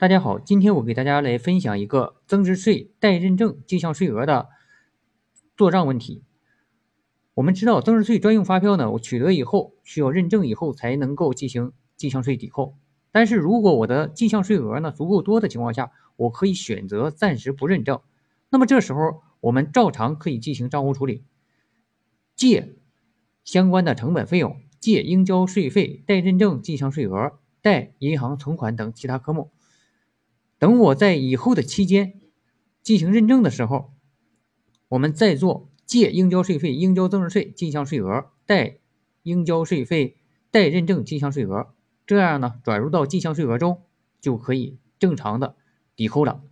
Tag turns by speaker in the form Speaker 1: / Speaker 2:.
Speaker 1: 大家好，今天我给大家来分享一个增值税待认证进项税额的做账问题。我们知道，增值税专用发票呢，我取得以后需要认证以后才能够进行进项税抵扣。但是如果我的进项税额呢足够多的情况下，我可以选择暂时不认证。那么这时候我们照常可以进行账户处理，借相关的成本费用，借应交税费，待认证进项税额，贷银行存款等其他科目。等我在以后的期间进行认证的时候，我们再做借应交税费、应交增值税进项税额、贷应交税费、待认证进项税额，这样呢转入到进项税额中就可以正常的抵扣了。